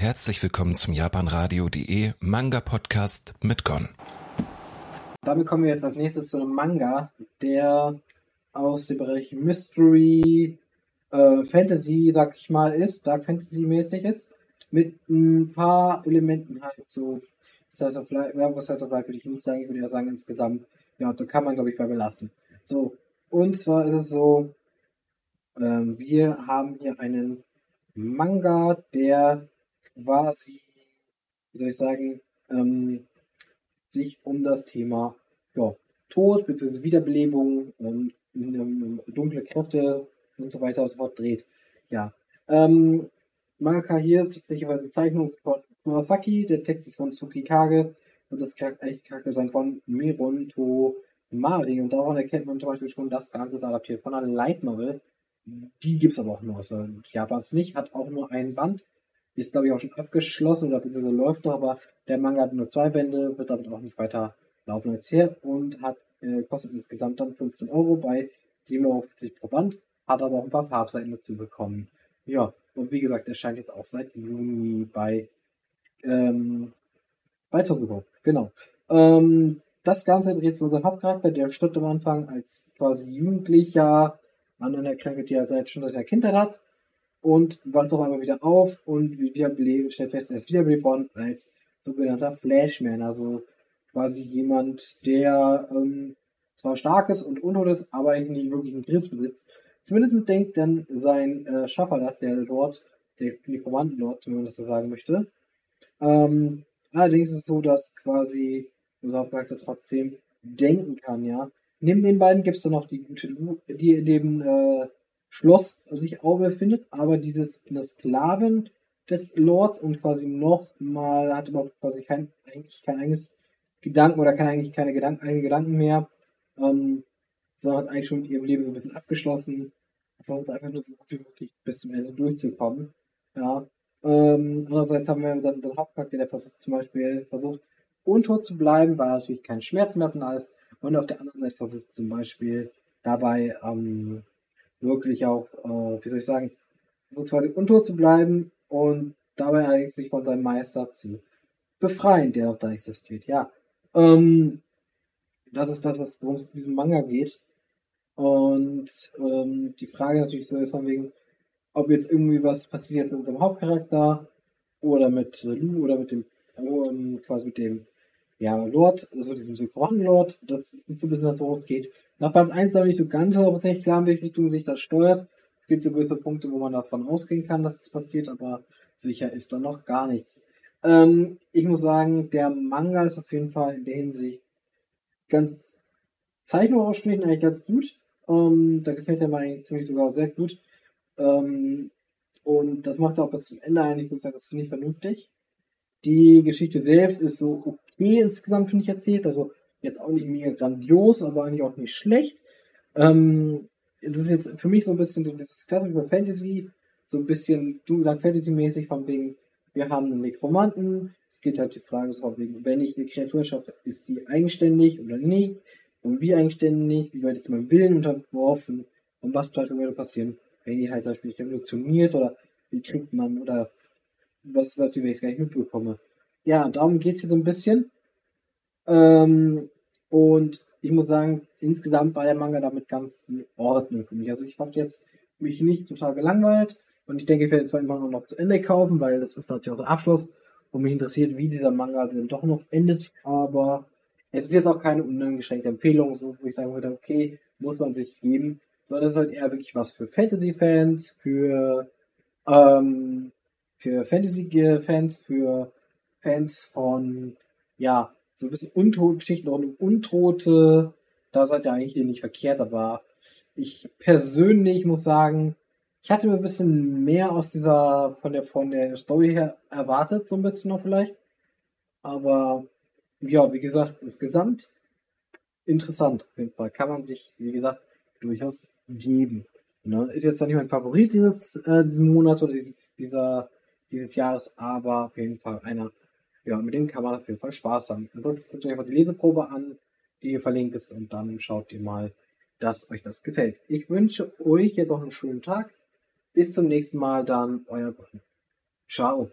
Herzlich willkommen zum japanradio.de Manga Podcast mit Gon. Damit kommen wir jetzt als nächstes zu einem Manga, der aus dem Bereich Mystery, äh, Fantasy, sag ich mal, ist, Dark Fantasy mäßig ist, mit ein paar Elementen halt so, das heißt auf Life, ja, auf Life würde ich nicht sagen, ich würde ja sagen insgesamt, ja, da kann man glaube ich bei belassen. So, und zwar ist es so, ähm, wir haben hier einen Manga, der quasi, wie soll ich sagen, ähm, sich um das Thema ja, Tod bzw. Wiederbelebung, ähm, dunkle Kräfte und so weiter und so fort dreht. Ja. Ähm, Mangaka hier tatsächlich eine Zeichnung von Murasaki, der Text ist von Tsukikage und das eigentliche Charakterdesign von Miron Mari. Und daran erkennt man zum Beispiel schon, das Ganze ist adaptiert von einer Light Novel. Die gibt es aber auch nur aus Japans nicht, hat auch nur ein Band. Ist, glaube ich, auch schon abgeschlossen oder beziehungsweise läuft noch, aber der Manga hat nur zwei Bände, wird damit auch nicht weiter laufen erzählt und hat, äh, kostet insgesamt dann 15 Euro bei 7,50 Euro pro Band, hat aber auch ein paar Farbseiten dazu bekommen. Ja, und wie gesagt, erscheint jetzt auch seit Juni bei, ähm, bei Tokugo. Genau. Ähm, das Ganze sich um unseren Hauptcharakter, der stirbt am Anfang als quasi Jugendlicher an einer Krankheit, die er seit, schon seit der Kindheit hat und wacht doch einmal wieder auf und wiederbelebt, stellt fest, er ist wiederbelebt worden als sogenannter Flashman, also quasi jemand, der ähm, zwar stark ist und untot ist, aber eigentlich nicht wirklich einen Griff besitzt. Zumindest denkt dann sein äh, Schaffer das, der Lord, der Nekromanten-Lord, wenn man das so sagen möchte. Ähm, allerdings ist es so, dass quasi unser Hauptcharakter trotzdem denken kann, ja. Neben den beiden gibt es dann noch die gute Lu, die dem äh, Schloss sich auch befindet, aber dieses eine Sklavin des Lords und quasi noch mal hat überhaupt quasi kein eigentlich kein eigenes Gedanken oder kann eigentlich keine Gedanken, eigenen Gedanken mehr, ähm, sondern hat eigentlich schon mit ihrem Leben so ein bisschen abgeschlossen, versucht einfach nur so gut wie möglich bis zum Ende durchzukommen. Ja. Ähm, andererseits haben wir dann unseren Hauptcharakter, der versucht zum Beispiel versucht, untot zu bleiben, weil er natürlich keinen Schmerz mehr hat und alles. Und auf der anderen Seite versucht zum Beispiel dabei ähm, wirklich auch, äh, wie soll ich sagen, so quasi untot zu bleiben und dabei eigentlich sich von seinem Meister zu befreien, der auch da existiert. Ja, ähm, das ist das, worum es in diesem Manga geht. Und ähm, die Frage natürlich so ist von wegen, ob jetzt irgendwie was passiert mit unserem Hauptcharakter oder mit Lu oder mit dem ähm, quasi mit dem ja, Lord, also diesem Synchron-Lord, das ist so ein bisschen worum es geht. Nach Band 1 ist nicht so ganz hundertprozentig klar, in welche Richtung sich das steuert. Es gibt so gewisse Punkte, wo man davon ausgehen kann, dass es passiert, aber sicher ist da noch gar nichts. Ähm, ich muss sagen, der Manga ist auf jeden Fall in der Hinsicht ganz zeichnerisch eigentlich ganz gut. Ähm, da gefällt der mir eigentlich ziemlich sogar sehr gut. Ähm, und das macht er auch bis zum Ende eigentlich, muss sagen, das finde ich vernünftig. Die Geschichte selbst ist so okay insgesamt, finde ich, erzählt. Also jetzt auch nicht mega grandios, aber eigentlich auch nicht schlecht. Ähm, das ist jetzt für mich so ein bisschen so das klassische Fantasy, so ein bisschen du Fantasy-mäßig von wegen, wir haben einen Nekromanten, es geht halt die Frage so wegen, wenn ich eine Kreatur schaffe, ist die eigenständig oder nicht? Und wie eigenständig, wie weit ist mein Willen unterworfen? Und was vielleicht würde passieren, wenn die halt zum Beispiel revolutioniert oder wie kriegt man oder was, was ich jetzt gar nicht mitbekomme. Ja, darum geht es hier so ein bisschen. Ähm, und ich muss sagen, insgesamt war der Manga damit ganz in Ordnung für mich. Also ich habe jetzt mich nicht total gelangweilt und ich denke, ich werde zwar immer noch zu Ende kaufen, weil das ist natürlich auch der Abschluss und mich interessiert, wie dieser Manga denn doch noch endet. Aber es ist jetzt auch keine uneingeschränkte Empfehlung, so wo ich sagen würde, okay, muss man sich geben, sondern es ist halt eher wirklich was für Fantasy-Fans, für ähm, für Fantasy-Fans, für Fans von, ja, so ein bisschen Untote, Geschichten rund um Untote. Da seid ihr eigentlich nicht verkehrt, aber ich persönlich muss sagen, ich hatte mir ein bisschen mehr aus dieser, von der, von der Story her erwartet, so ein bisschen noch vielleicht. Aber, ja, wie gesagt, insgesamt interessant auf jeden Fall. Kann man sich, wie gesagt, durchaus geben. Ne? Ist jetzt nicht mein Favorit dieses, äh, diesen Monat oder dieses, dieser dieses Jahres, aber auf jeden Fall einer, ja, mit dem kann man auf jeden Fall Spaß haben. Ansonsten guckt euch einfach die Leseprobe an, die hier verlinkt ist und dann schaut ihr mal, dass euch das gefällt. Ich wünsche euch jetzt auch einen schönen Tag. Bis zum nächsten Mal dann, euer Gott. Ciao.